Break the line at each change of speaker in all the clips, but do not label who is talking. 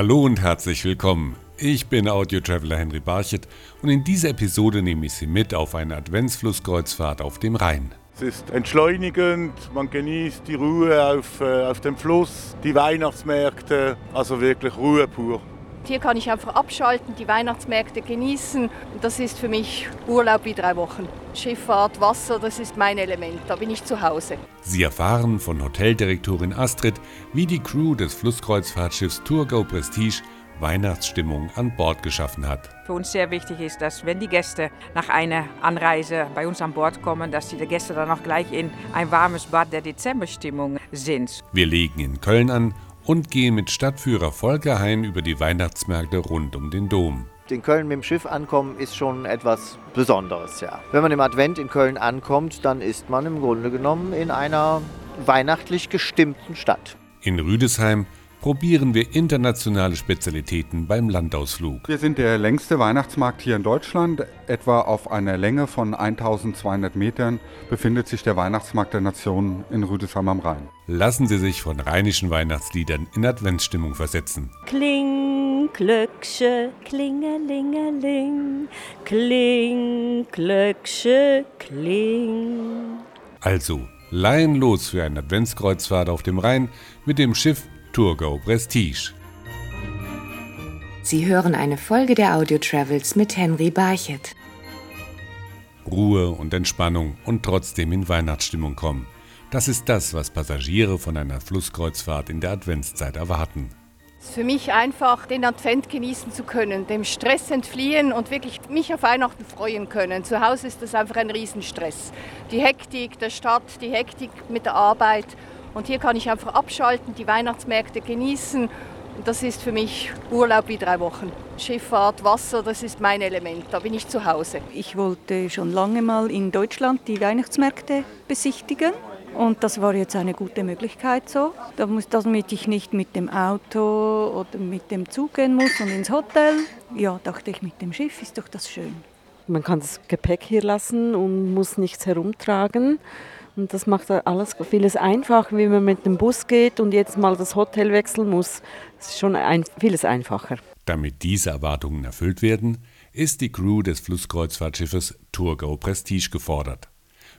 Hallo und herzlich willkommen. Ich bin Audio-Traveler Henry Barchet und in dieser Episode nehme ich Sie mit auf eine Adventsflusskreuzfahrt auf dem Rhein.
Es ist entschleunigend, man genießt die Ruhe auf, äh, auf dem Fluss, die Weihnachtsmärkte, also wirklich Ruhe pur.
Hier kann ich einfach abschalten, die Weihnachtsmärkte genießen. Das ist für mich Urlaub wie drei Wochen. Schifffahrt, Wasser, das ist mein Element. Da bin ich zu Hause.
Sie erfahren von Hoteldirektorin Astrid, wie die Crew des Flusskreuzfahrtschiffs Tourgo Prestige Weihnachtsstimmung an Bord geschaffen hat.
Für uns sehr wichtig ist, dass wenn die Gäste nach einer Anreise bei uns an Bord kommen, dass die Gäste dann auch gleich in ein warmes Bad der Dezemberstimmung sind.
Wir legen in Köln an und gehen mit Stadtführer Volker Hein über die Weihnachtsmärkte rund um den Dom.
In Köln mit dem Schiff ankommen ist schon etwas Besonderes, ja. Wenn man im Advent in Köln ankommt, dann ist man im Grunde genommen in einer weihnachtlich gestimmten Stadt.
In Rüdesheim probieren wir internationale Spezialitäten beim Landausflug.
Wir sind der längste Weihnachtsmarkt hier in Deutschland. Etwa auf einer Länge von 1200 Metern befindet sich der Weihnachtsmarkt der Nationen in Rüdesheim am Rhein.
Lassen Sie sich von rheinischen Weihnachtsliedern in Adventsstimmung versetzen.
Kling, Glöcksche, klingelingeling, kling, Glöcksche, kling.
Also, leihen los für eine Adventskreuzfahrt auf dem Rhein mit dem Schiff Tourgo Prestige.
Sie hören eine Folge der Audio Travels mit Henry Barchet.
Ruhe und Entspannung und trotzdem in Weihnachtsstimmung kommen. Das ist das, was Passagiere von einer Flusskreuzfahrt in der Adventszeit erwarten.
Es ist für mich einfach, den Advent genießen zu können, dem Stress entfliehen und wirklich mich auf Weihnachten freuen können. Zu Hause ist das einfach ein Riesenstress. Die Hektik der Stadt, die Hektik mit der Arbeit. Und hier kann ich einfach abschalten, die Weihnachtsmärkte genießen. Und das ist für mich Urlaub wie drei Wochen. Schifffahrt, Wasser, das ist mein Element. Da bin ich zu Hause.
Ich wollte schon lange mal in Deutschland die Weihnachtsmärkte besichtigen. Und das war jetzt eine gute Möglichkeit so, damit ich nicht mit dem Auto oder mit dem Zug gehen muss und ins Hotel. Ja, dachte ich, mit dem Schiff ist doch das schön.
Man kann das Gepäck hier lassen und muss nichts herumtragen. Und das macht alles vieles einfacher, wie man mit dem Bus geht und jetzt mal das Hotel wechseln muss. Das ist schon ein, vieles einfacher.
Damit diese Erwartungen erfüllt werden, ist die Crew des Flusskreuzfahrtschiffes Tourgo Prestige gefordert.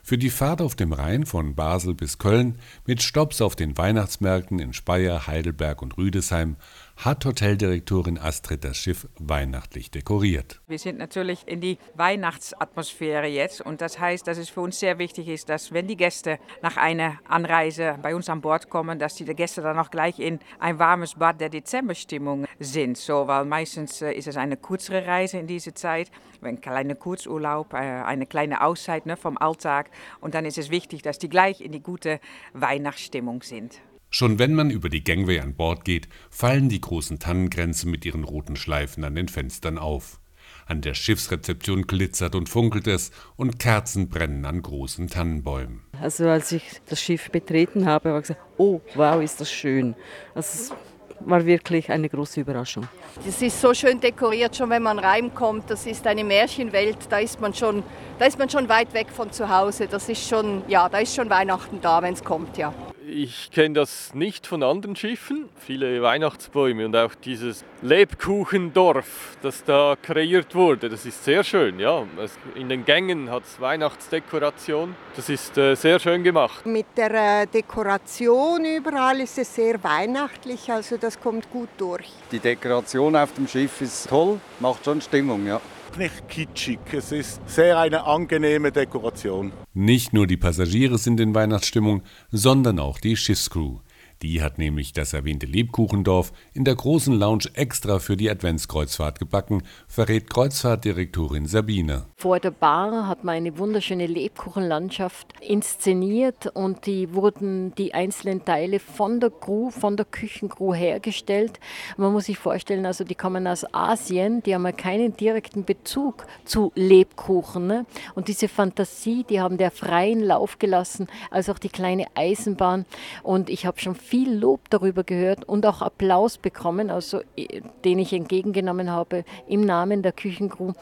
Für die Fahrt auf dem Rhein von Basel bis Köln mit Stopps auf den Weihnachtsmärkten in Speyer, Heidelberg und Rüdesheim hat Hoteldirektorin Astrid das Schiff weihnachtlich dekoriert.
Wir sind natürlich in die Weihnachtsatmosphäre jetzt und das heißt, dass es für uns sehr wichtig ist, dass wenn die Gäste nach einer Anreise bei uns an Bord kommen, dass die Gäste dann auch gleich in ein warmes Bad der Dezemberstimmung sind. So, weil meistens äh, ist es eine kürzere Reise in dieser Zeit, ein kleiner Kurzurlaub, äh, eine kleine Auszeit ne, vom Alltag und dann ist es wichtig, dass die gleich in die gute Weihnachtsstimmung sind.
Schon wenn man über die Gangway an Bord geht, fallen die großen Tannengrenzen mit ihren roten Schleifen an den Fenstern auf. An der Schiffsrezeption glitzert und funkelt es und Kerzen brennen an großen Tannenbäumen.
Also als ich das Schiff betreten habe, habe ich gesagt, oh wow, ist das schön. Also es war wirklich eine große Überraschung.
Es ist so schön dekoriert, schon wenn man reinkommt. Das ist eine Märchenwelt. Da ist man schon, da ist man schon weit weg von zu Hause. Das ist schon, ja, da ist schon Weihnachten da, wenn es kommt, ja.
Ich kenne das nicht von anderen Schiffen. Viele Weihnachtsbäume und auch dieses Lebkuchendorf, das da kreiert wurde, das ist sehr schön. Ja. In den Gängen hat es Weihnachtsdekoration. Das ist äh, sehr schön gemacht.
Mit der äh, Dekoration überall ist es sehr weihnachtlich, also das kommt gut durch.
Die Dekoration auf dem Schiff ist toll, macht schon Stimmung, ja
nicht kitschig. Es ist sehr eine angenehme Dekoration.
Nicht nur die Passagiere sind in Weihnachtsstimmung, sondern auch die Schiffscrew. Die hat nämlich das erwähnte Lebkuchendorf in der großen Lounge extra für die Adventskreuzfahrt gebacken, verrät Kreuzfahrtdirektorin Sabine.
Vor der Bar hat man eine wunderschöne Lebkuchenlandschaft inszeniert und die wurden die einzelnen Teile von der Crew, von der Küchencrew hergestellt. Man muss sich vorstellen, also die kommen aus Asien, die haben ja keinen direkten Bezug zu Lebkuchen. Ne? Und diese Fantasie, die haben der freien Lauf gelassen, als auch die kleine Eisenbahn. Und ich habe schon viel Lob darüber gehört und auch Applaus bekommen, also den ich entgegengenommen habe im Namen der Küchencrew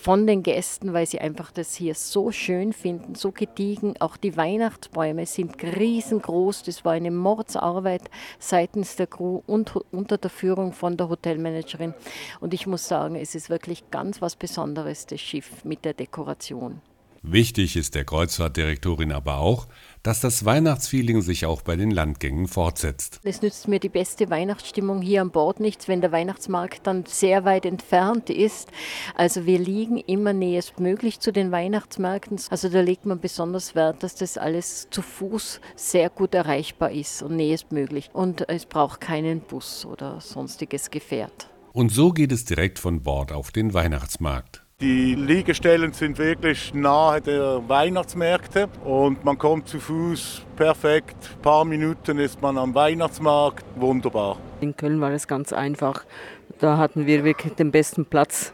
von den Gästen, weil sie einfach das hier so schön finden, so gediegen. Auch die Weihnachtsbäume sind riesengroß. Das war eine Mordsarbeit seitens der Crew und unter der Führung von der Hotelmanagerin. Und ich muss sagen, es ist wirklich ganz was Besonderes, das Schiff mit der Dekoration.
Wichtig ist der Kreuzfahrtdirektorin aber auch, dass das Weihnachtsfeeling sich auch bei den Landgängen fortsetzt.
Es nützt mir die beste Weihnachtsstimmung hier an Bord nichts, wenn der Weihnachtsmarkt dann sehr weit entfernt ist. Also wir liegen immer nächstmöglich zu den Weihnachtsmärkten. Also da legt man besonders Wert, dass das alles zu Fuß sehr gut erreichbar ist und nächstmöglich. Und es braucht keinen Bus oder sonstiges Gefährt.
Und so geht es direkt von Bord auf den Weihnachtsmarkt.
Die Liegestellen sind wirklich nahe der Weihnachtsmärkte und man kommt zu Fuß perfekt. Ein paar Minuten ist man am Weihnachtsmarkt, wunderbar.
In Köln war es ganz einfach. Da hatten wir wirklich den besten Platz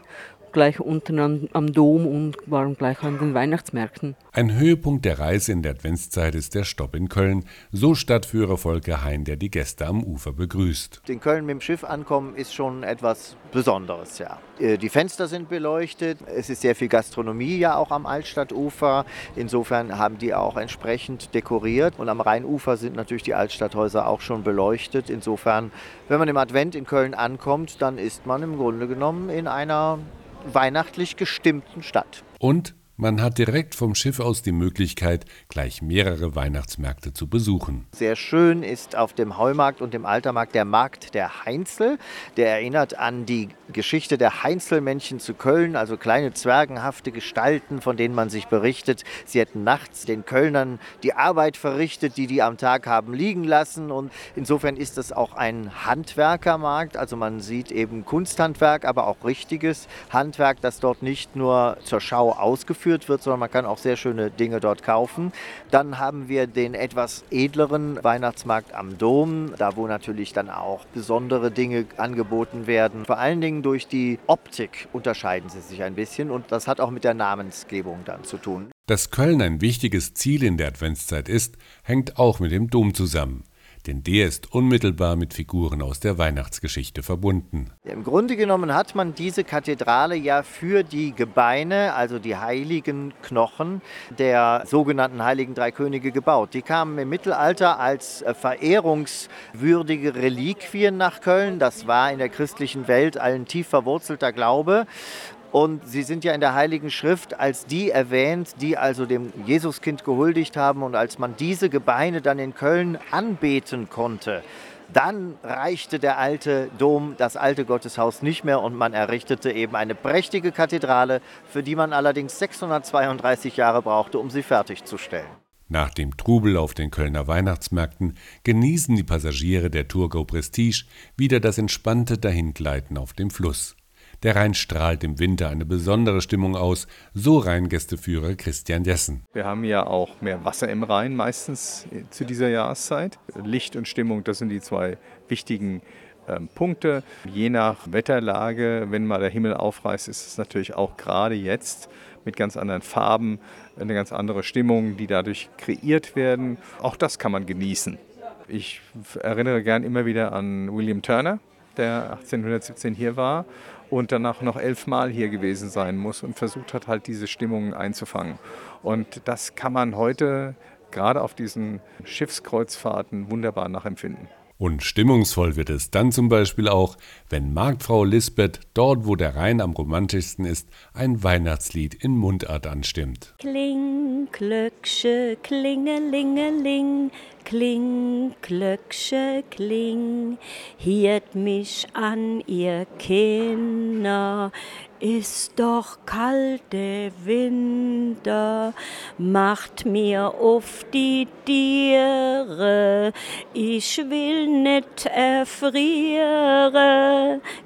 gleich unten am, am Dom und waren gleich an den Weihnachtsmärkten.
Ein Höhepunkt der Reise in der Adventszeit ist der Stopp in Köln, so Stadtführer Volker Hein, der die Gäste am Ufer begrüßt.
In Köln mit dem Schiff ankommen ist schon etwas Besonderes, ja. Äh, die Fenster sind beleuchtet, es ist sehr viel Gastronomie ja auch am Altstadtufer. Insofern haben die auch entsprechend dekoriert und am Rheinufer sind natürlich die Altstadthäuser auch schon beleuchtet. Insofern, wenn man im Advent in Köln ankommt, dann ist man im Grunde genommen in einer weihnachtlich gestimmten Stadt.
Und man hat direkt vom Schiff aus die Möglichkeit, gleich mehrere Weihnachtsmärkte zu besuchen.
Sehr schön ist auf dem Heumarkt und dem Altermarkt der Markt der Heinzel. Der erinnert an die Geschichte der Heinzelmännchen zu Köln, also kleine zwergenhafte Gestalten, von denen man sich berichtet. Sie hätten nachts den Kölnern die Arbeit verrichtet, die die am Tag haben liegen lassen. Und insofern ist es auch ein Handwerkermarkt. Also man sieht eben Kunsthandwerk, aber auch richtiges Handwerk, das dort nicht nur zur Schau ausgeführt geführt wird, sondern man kann auch sehr schöne Dinge dort kaufen. Dann haben wir den etwas edleren Weihnachtsmarkt am Dom, da wo natürlich dann auch besondere Dinge angeboten werden. Vor allen Dingen durch die Optik unterscheiden sie sich ein bisschen und das hat auch mit der Namensgebung dann zu tun.
Dass Köln ein wichtiges Ziel in der Adventszeit ist, hängt auch mit dem Dom zusammen denn der ist unmittelbar mit Figuren aus der Weihnachtsgeschichte verbunden.
Im Grunde genommen hat man diese Kathedrale ja für die Gebeine, also die heiligen Knochen der sogenannten Heiligen Drei Könige gebaut. Die kamen im Mittelalter als äh, verehrungswürdige Reliquien nach Köln. Das war in der christlichen Welt ein tief verwurzelter Glaube. Und sie sind ja in der Heiligen Schrift als die erwähnt, die also dem Jesuskind gehuldigt haben. Und als man diese Gebeine dann in Köln anbeten konnte, dann reichte der alte Dom, das alte Gotteshaus nicht mehr und man errichtete eben eine prächtige Kathedrale, für die man allerdings 632 Jahre brauchte, um sie fertigzustellen.
Nach dem Trubel auf den Kölner Weihnachtsmärkten genießen die Passagiere der Tourgo Prestige wieder das entspannte Dahingleiten auf dem Fluss. Der Rhein strahlt im Winter eine besondere Stimmung aus, so Rheingästeführer Christian Jessen.
Wir haben ja auch mehr Wasser im Rhein meistens zu dieser Jahreszeit. Licht und Stimmung, das sind die zwei wichtigen ähm, Punkte. Je nach Wetterlage, wenn mal der Himmel aufreißt, ist es natürlich auch gerade jetzt mit ganz anderen Farben eine ganz andere Stimmung, die dadurch kreiert werden. Auch das kann man genießen. Ich erinnere gern immer wieder an William Turner, der 1817 hier war und danach noch elfmal hier gewesen sein muss und versucht hat, halt diese Stimmungen einzufangen. Und das kann man heute gerade auf diesen Schiffskreuzfahrten wunderbar nachempfinden.
Und stimmungsvoll wird es dann zum Beispiel auch, wenn Marktfrau Lisbeth dort, wo der Rhein am romantischsten ist, ein Weihnachtslied in Mundart anstimmt.
Kling, Glöcksche, klingelingeling, Kling, Glöcksche, kling, hiert mich an, ihr Kinder, ist doch kalte Winter, macht mir auf die Tiere, ich will nicht erfriere.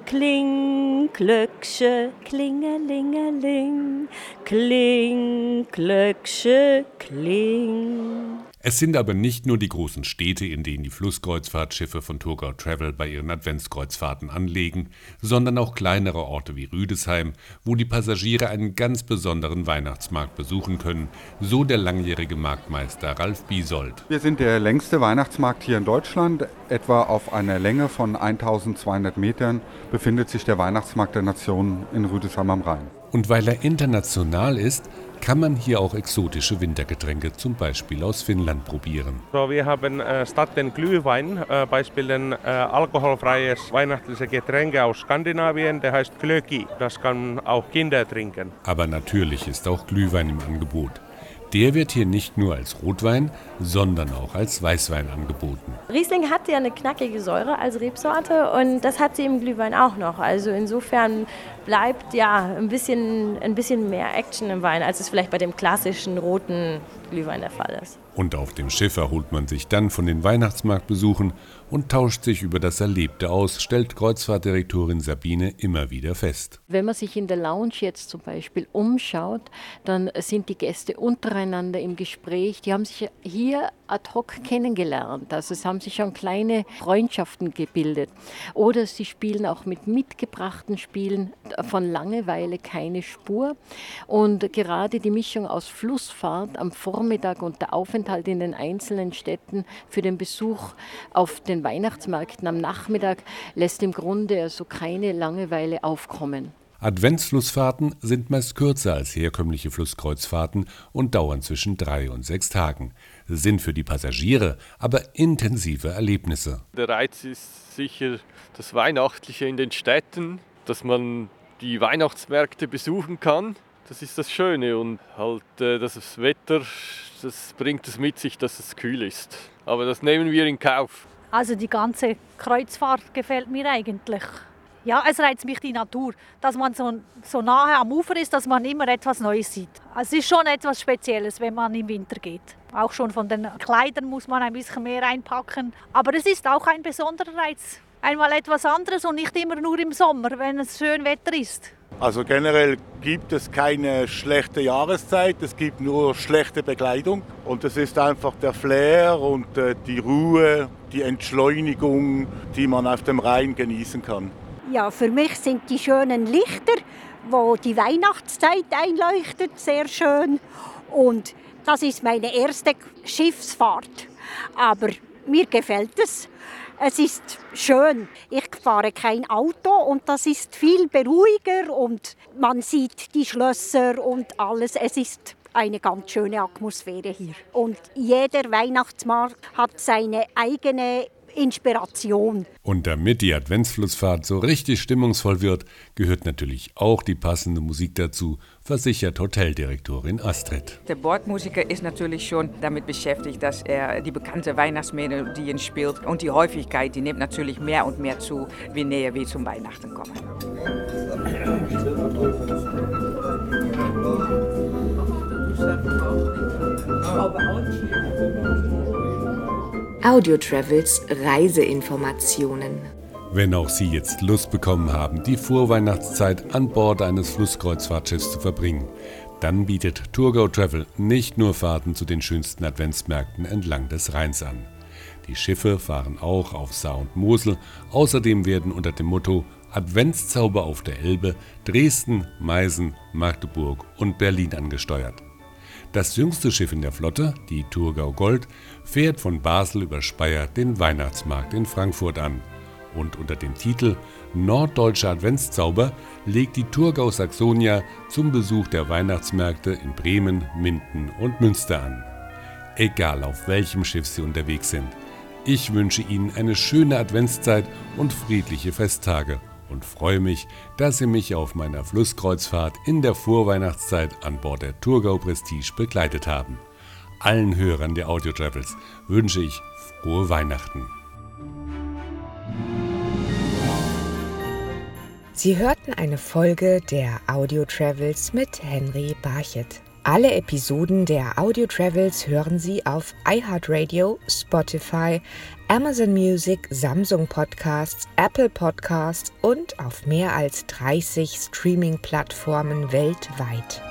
Kling, Glöcksche, klingelingeling, kling, Glöcksche, kling.
Es sind aber nicht nur die großen Städte, in denen die Flusskreuzfahrtschiffe von Thurgau Travel bei ihren Adventskreuzfahrten anlegen, sondern auch kleinere Orte wie Rüdesheim, wo die Passagiere einen ganz besonderen Weihnachtsmarkt besuchen können, so der langjährige Marktmeister Ralf Biesold.
Wir sind der längste Weihnachtsmarkt hier in Deutschland. Etwa auf einer Länge von 1200 Metern befindet sich der Weihnachtsmarkt der Nationen in Rüdesheim am Rhein.
Und weil er international ist, kann man hier auch exotische Wintergetränke, zum Beispiel aus Finnland, probieren.
So, wir haben äh, statt den Glühwein äh, beispielsweise äh, alkoholfreies weihnachtliches Getränk aus Skandinavien, der heißt Glöki. Das kann auch Kinder trinken.
Aber natürlich ist auch Glühwein im Angebot. Der wird hier nicht nur als Rotwein, sondern auch als Weißwein angeboten.
Riesling hat ja eine knackige Säure als Rebsorte und das hat sie im Glühwein auch noch. Also insofern bleibt ja ein bisschen, ein bisschen mehr Action im Wein, als es vielleicht bei dem klassischen roten Glühwein der Fall ist.
Und auf dem Schiff erholt man sich dann von den Weihnachtsmarktbesuchen und tauscht sich über das Erlebte aus, stellt Kreuzfahrtdirektorin Sabine immer wieder fest.
Wenn man sich in der Lounge jetzt zum Beispiel umschaut, dann sind die Gäste untereinander im Gespräch. Die haben sich hier ad hoc kennengelernt. Also es haben sich schon kleine Freundschaften gebildet. Oder sie spielen auch mit mitgebrachten Spielen von Langeweile keine Spur. Und gerade die Mischung aus Flussfahrt am Vormittag und der Aufenthalt in den einzelnen Städten für den Besuch auf den Weihnachtsmärkten am Nachmittag lässt im Grunde also keine Langeweile aufkommen.
Adventsflussfahrten sind meist kürzer als herkömmliche Flusskreuzfahrten und dauern zwischen drei und sechs Tagen, sind für die Passagiere aber intensive Erlebnisse.
Der Reiz ist sicher das Weihnachtliche in den Städten, dass man die Weihnachtsmärkte besuchen kann. Das ist das Schöne und halt äh, das Wetter, das bringt es mit sich, dass es kühl ist. Aber das nehmen wir in Kauf.
Also die ganze Kreuzfahrt gefällt mir eigentlich. Ja, es reizt mich die Natur, dass man so, so nahe am Ufer ist, dass man immer etwas Neues sieht. Es ist schon etwas Spezielles, wenn man im Winter geht. Auch schon von den Kleidern muss man ein bisschen mehr einpacken. Aber es ist auch ein besonderer Reiz. Einmal etwas anderes und nicht immer nur im Sommer, wenn es schön Wetter ist.
Also generell gibt es keine schlechte Jahreszeit, es gibt nur schlechte Bekleidung. Und es ist einfach der Flair und äh, die Ruhe, die Entschleunigung, die man auf dem Rhein genießen kann.
Ja, für mich sind die schönen Lichter, wo die Weihnachtszeit einleuchtet, sehr schön. Und das ist meine erste Schiffsfahrt. Aber mir gefällt es. Es ist schön. Ich fahre kein Auto und das ist viel beruhiger und man sieht die Schlösser und alles. Es ist eine ganz schöne Atmosphäre hier. Und jeder Weihnachtsmarkt hat seine eigene Inspiration.
Und damit die Adventsflussfahrt so richtig stimmungsvoll wird, gehört natürlich auch die passende Musik dazu, versichert Hoteldirektorin Astrid.
Der Bordmusiker ist natürlich schon damit beschäftigt, dass er die bekannte Weihnachtsmelodien spielt. Und die Häufigkeit, die nimmt natürlich mehr und mehr zu, wie näher wir zum Weihnachten kommen.
Audio Travels Reiseinformationen.
Wenn auch Sie jetzt Lust bekommen haben, die Vorweihnachtszeit an Bord eines Flusskreuzfahrtschiffs zu verbringen, dann bietet Tourgo Travel nicht nur Fahrten zu den schönsten Adventsmärkten entlang des Rheins an. Die Schiffe fahren auch auf Saar und Mosel. Außerdem werden unter dem Motto Adventszauber auf der Elbe Dresden, Meißen, Magdeburg und Berlin angesteuert. Das jüngste Schiff in der Flotte, die Thurgau Gold, fährt von Basel über Speyer den Weihnachtsmarkt in Frankfurt an. Und unter dem Titel Norddeutscher Adventszauber legt die Thurgau Saxonia zum Besuch der Weihnachtsmärkte in Bremen, Minden und Münster an. Egal auf welchem Schiff Sie unterwegs sind, ich wünsche Ihnen eine schöne Adventszeit und friedliche Festtage und freue mich, dass Sie mich auf meiner Flusskreuzfahrt in der Vorweihnachtszeit an Bord der Thurgau Prestige begleitet haben. Allen Hörern der Audio Travels wünsche ich frohe Weihnachten.
Sie hörten eine Folge der Audio Travels mit Henry Barchet. Alle Episoden der Audio Travels hören Sie auf iHeartRadio, Spotify, Amazon Music, Samsung Podcasts, Apple Podcasts und auf mehr als 30 Streaming-Plattformen weltweit.